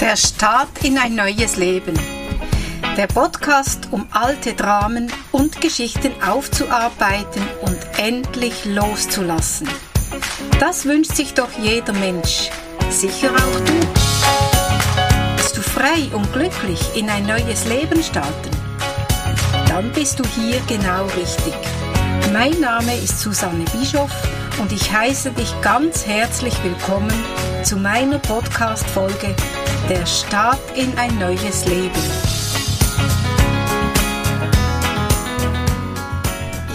Der Start in ein neues Leben. Der Podcast, um alte Dramen und Geschichten aufzuarbeiten und endlich loszulassen. Das wünscht sich doch jeder Mensch. Sicher auch du. Willst du frei und glücklich in ein neues Leben starten? Dann bist du hier genau richtig. Mein Name ist Susanne Bischoff und ich heiße dich ganz herzlich willkommen zu meiner Podcast-Folge Der Start in ein neues Leben.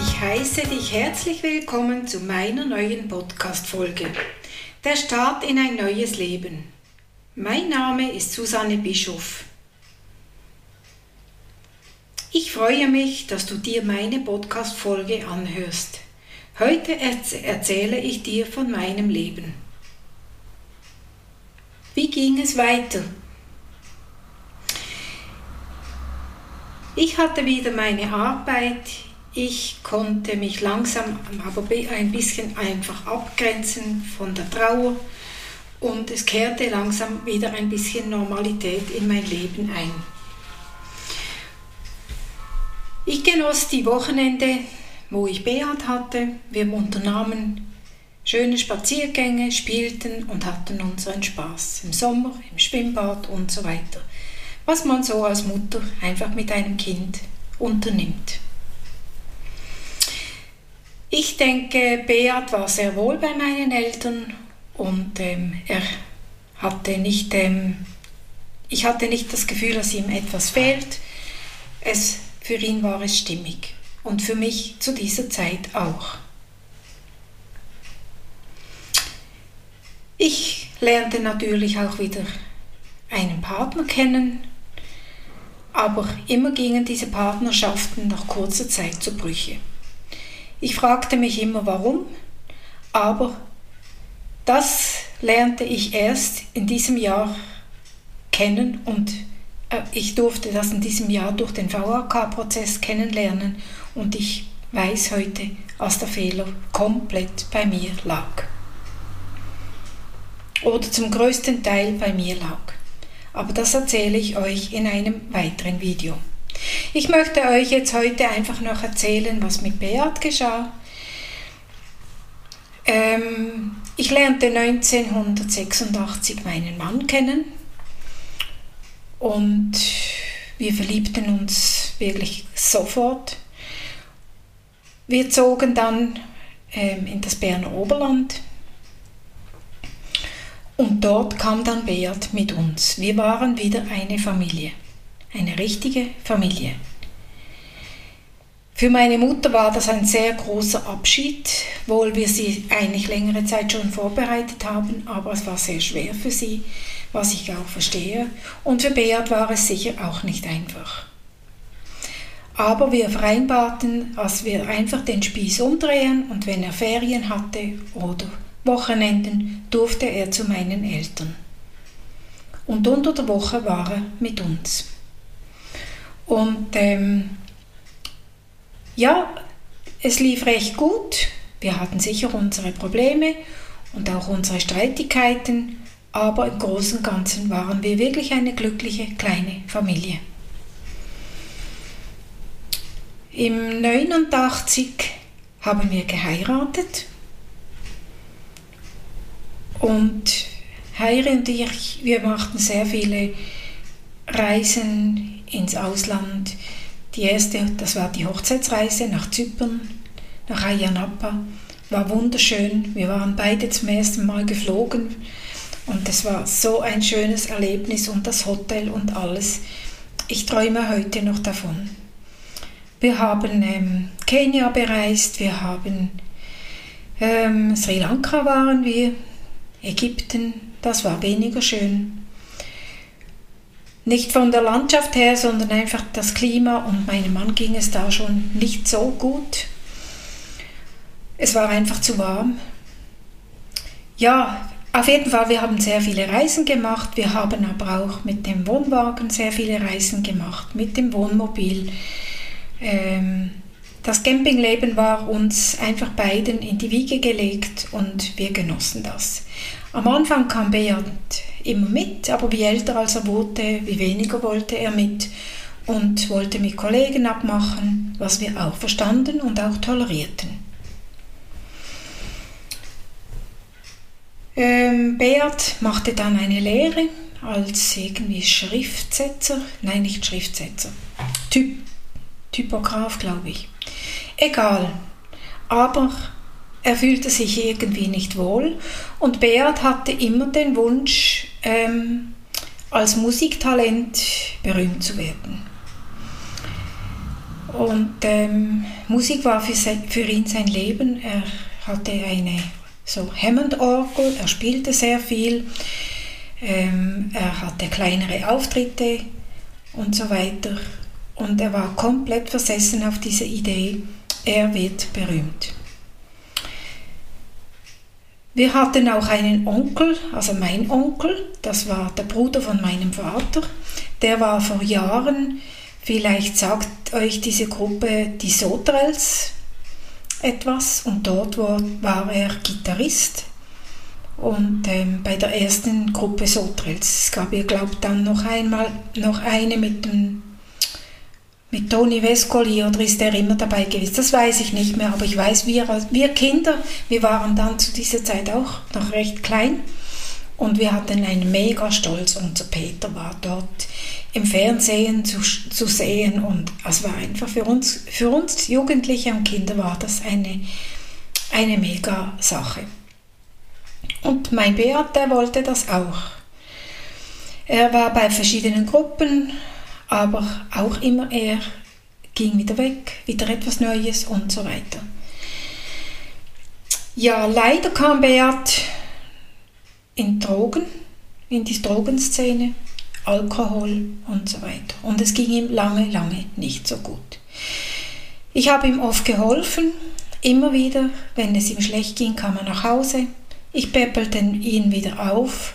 Ich heiße dich herzlich willkommen zu meiner neuen Podcast-Folge Der Start in ein neues Leben. Mein Name ist Susanne Bischoff. Ich freue mich, dass du dir meine Podcast-Folge anhörst. Heute erzähle ich dir von meinem Leben. Wie ging es weiter? Ich hatte wieder meine Arbeit. Ich konnte mich langsam, aber ein bisschen einfach abgrenzen von der Trauer und es kehrte langsam wieder ein bisschen Normalität in mein Leben ein. Ich genoss die Wochenende wo ich Beat hatte. Wir unternahmen schöne Spaziergänge, spielten und hatten unseren Spaß im Sommer, im Schwimmbad und so weiter. Was man so als Mutter einfach mit einem Kind unternimmt. Ich denke, Beat war sehr wohl bei meinen Eltern und ähm, er hatte nicht, ähm, ich hatte nicht das Gefühl, dass ihm etwas fehlt. Es, für ihn war es stimmig und für mich zu dieser Zeit auch. Ich lernte natürlich auch wieder einen Partner kennen, aber immer gingen diese Partnerschaften nach kurzer Zeit zu Brüche. Ich fragte mich immer warum, aber das lernte ich erst in diesem Jahr kennen und ich durfte das in diesem Jahr durch den VAK-Prozess kennenlernen und ich weiß heute, dass der Fehler komplett bei mir lag. Oder zum größten Teil bei mir lag. Aber das erzähle ich euch in einem weiteren Video. Ich möchte euch jetzt heute einfach noch erzählen, was mit Beat geschah. Ähm, ich lernte 1986 meinen Mann kennen und wir verliebten uns wirklich sofort. Wir zogen dann ähm, in das Berner Oberland und dort kam dann Beat mit uns. Wir waren wieder eine Familie, eine richtige Familie. Für meine Mutter war das ein sehr großer Abschied, wohl wir sie eigentlich längere Zeit schon vorbereitet haben, aber es war sehr schwer für sie, was ich auch verstehe. Und für Beat war es sicher auch nicht einfach. Aber wir vereinbarten, dass wir einfach den Spieß umdrehen und wenn er Ferien hatte oder Wochenenden, durfte er zu meinen Eltern. Und unter der Woche war er mit uns. Und ähm, ja, es lief recht gut. Wir hatten sicher unsere Probleme und auch unsere Streitigkeiten, aber im Großen und Ganzen waren wir wirklich eine glückliche kleine Familie. Im 89 haben wir geheiratet und Heire und ich, wir machten sehr viele Reisen ins Ausland. Die erste, das war die Hochzeitsreise nach Zypern, nach Ayia Napa. War wunderschön. Wir waren beide zum ersten Mal geflogen und es war so ein schönes Erlebnis und das Hotel und alles. Ich träume heute noch davon. Wir haben ähm, Kenia bereist, wir haben ähm, Sri Lanka waren wir, Ägypten, das war weniger schön. Nicht von der Landschaft her, sondern einfach das Klima und meinem Mann ging es da schon nicht so gut. Es war einfach zu warm. Ja, auf jeden Fall, wir haben sehr viele Reisen gemacht. Wir haben aber auch mit dem Wohnwagen sehr viele Reisen gemacht, mit dem Wohnmobil. Ähm, das Campingleben war uns einfach beiden in die Wiege gelegt und wir genossen das. Am Anfang kam Beat immer mit, aber wie älter als er wurde, wie weniger wollte er mit und wollte mit Kollegen abmachen, was wir auch verstanden und auch tolerierten. Ähm, Beat machte dann eine Lehre als irgendwie Schriftsetzer, nein, nicht Schriftsetzer, typ, Typograf, glaube ich. Egal. Aber er fühlte sich irgendwie nicht wohl und Beat hatte immer den Wunsch, ähm, als Musiktalent berühmt zu werden. Und ähm, Musik war für, sein, für, ihn sein Leben. Er hatte eine so Hammond-Orgel, er spielte sehr viel, ähm, er hatte kleinere Auftritte und so weiter. Und er war komplett versessen auf diese Idee, er wird berühmt. Wir hatten auch einen Onkel, also mein Onkel, das war der Bruder von meinem Vater, der war vor Jahren, vielleicht sagt euch diese Gruppe die Sotrels etwas und dort war, er Gitarrist und ähm, bei der ersten Gruppe Sotrels. Es gab ja, glaube ich, dann noch einmal noch eine mit dem mit Toni Vescoli oder ist der immer dabei gewesen? Das weiß ich nicht mehr, aber ich weiß, wir, wir Kinder, wir waren dann zu dieser Zeit auch noch recht klein und wir hatten einen mega Stolz. Unser Peter war dort im Fernsehen zu, zu sehen und es war einfach für uns, für uns Jugendliche und Kinder war das eine, eine mega Sache. Und mein Beat, der wollte das auch. Er war bei verschiedenen Gruppen, aber auch immer er ging wieder weg, wieder etwas Neues und so weiter. Ja, leider kam Beat in Drogen, in die Drogenszene, Alkohol und so weiter. Und es ging ihm lange, lange nicht so gut. Ich habe ihm oft geholfen, immer wieder, wenn es ihm schlecht ging, kam er nach Hause. Ich päppelte ihn wieder auf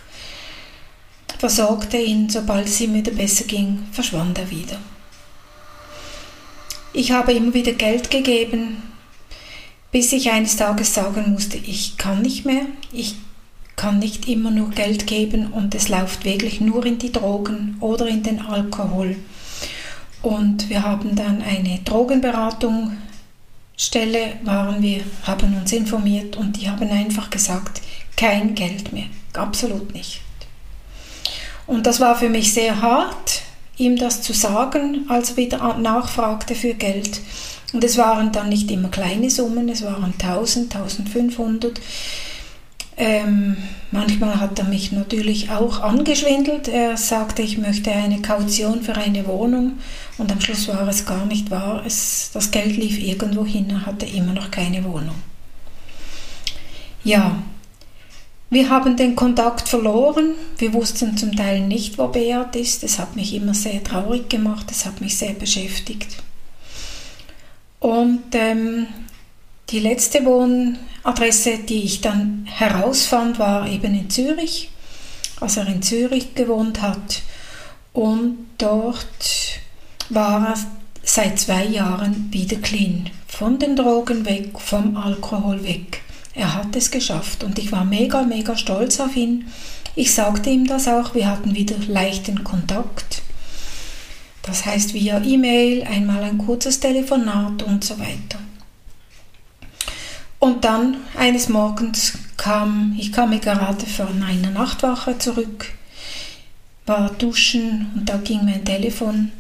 versorgte ihn, sobald es ihm wieder besser ging, verschwand er wieder. Ich habe immer wieder Geld gegeben, bis ich eines Tages sagen musste, ich kann nicht mehr, ich kann nicht immer nur Geld geben und es läuft wirklich nur in die Drogen oder in den Alkohol. Und wir haben dann eine Drogenberatungsstelle, waren wir, haben uns informiert und die haben einfach gesagt, kein Geld mehr, absolut nicht. Und das war für mich sehr hart, ihm das zu sagen, als er wieder nachfragte für Geld. Und es waren dann nicht immer kleine Summen, es waren 1000, 1500. Ähm, manchmal hat er mich natürlich auch angeschwindelt. Er sagte, ich möchte eine Kaution für eine Wohnung und am Schluss war es gar nicht wahr. Es, das Geld lief irgendwo hin, er hatte immer noch keine Wohnung. Ja, wir haben den Kontakt verloren. Wir wussten zum Teil nicht, wo Beat ist. Das hat mich immer sehr traurig gemacht. Das hat mich sehr beschäftigt. Und ähm, die letzte Wohnadresse, die ich dann herausfand, war eben in Zürich, als er in Zürich gewohnt hat. Und dort war er seit zwei Jahren wieder clean. Von den Drogen weg, vom Alkohol weg. Er hat es geschafft und ich war mega, mega stolz auf ihn. Ich sagte ihm das auch, wir hatten wieder leichten Kontakt. Das heißt via E-Mail, einmal ein kurzes Telefonat und so weiter. Und dann eines Morgens kam, ich kam gerade von einer Nachtwache zurück, war duschen und da ging mein Telefon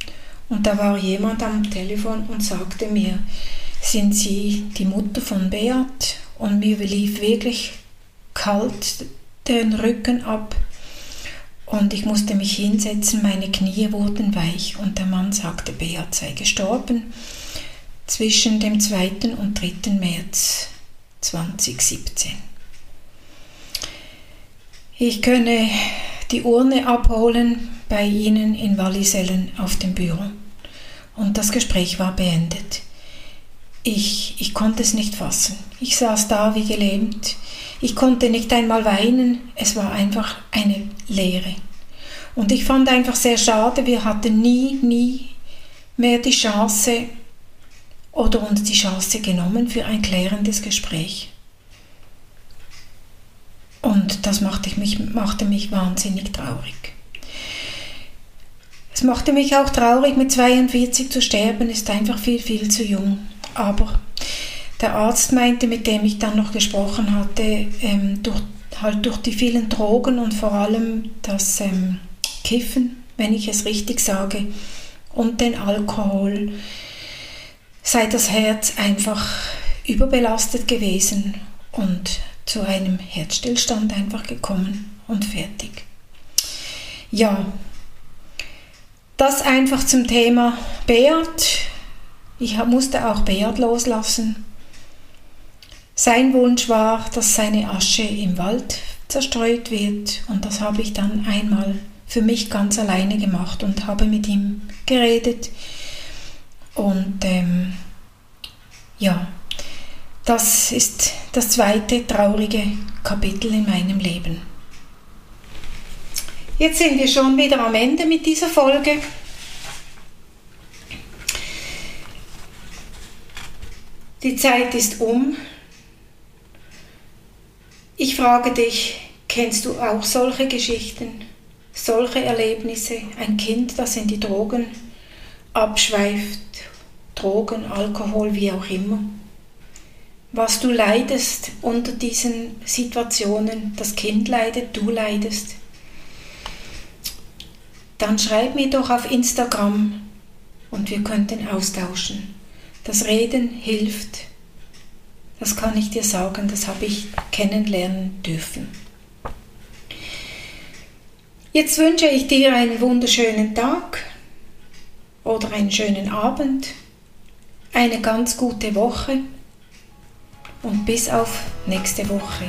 und da war jemand am Telefon und sagte mir, sind Sie die Mutter von Beat? und mir lief wirklich kalt den Rücken ab und ich musste mich hinsetzen, meine Knie wurden weich und der Mann sagte, Beat sei gestorben zwischen dem 2. und 3. März 2017. Ich könne die Urne abholen bei Ihnen in Wallisellen auf dem Büro. Und das Gespräch war beendet. Ich, ich konnte es nicht fassen. Ich saß da wie gelähmt. Ich konnte nicht einmal weinen. Es war einfach eine Leere. Und ich fand einfach sehr schade, wir hatten nie, nie mehr die Chance, oder uns die Chance genommen für ein klärendes Gespräch. Und das machte mich, machte mich wahnsinnig traurig. Es machte mich auch traurig, mit 42 zu sterben, ist einfach viel, viel zu jung. Aber der Arzt meinte, mit dem ich dann noch gesprochen hatte, ähm, durch, halt durch die vielen Drogen und vor allem das ähm, Kiffen, wenn ich es richtig sage, und den Alkohol, sei das Herz einfach überbelastet gewesen und zu einem Herzstillstand einfach gekommen und fertig. Ja, das einfach zum Thema Beat. Ich musste auch Beat loslassen. Sein Wunsch war, dass seine Asche im Wald zerstreut wird und das habe ich dann einmal für mich ganz alleine gemacht und habe mit ihm geredet. Und ähm, ja, das ist das zweite traurige Kapitel in meinem Leben. Jetzt sind wir schon wieder am Ende mit dieser Folge. Die Zeit ist um. Ich frage dich, kennst du auch solche Geschichten, solche Erlebnisse? Ein Kind, das in die Drogen abschweift, Drogen, Alkohol, wie auch immer. Was du leidest unter diesen Situationen, das Kind leidet, du leidest, dann schreib mir doch auf Instagram und wir könnten austauschen. Das Reden hilft das kann ich dir sagen, das habe ich kennenlernen dürfen. Jetzt wünsche ich dir einen wunderschönen Tag oder einen schönen Abend, eine ganz gute Woche und bis auf nächste Woche.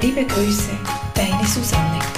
Liebe Grüße, deine Susanne.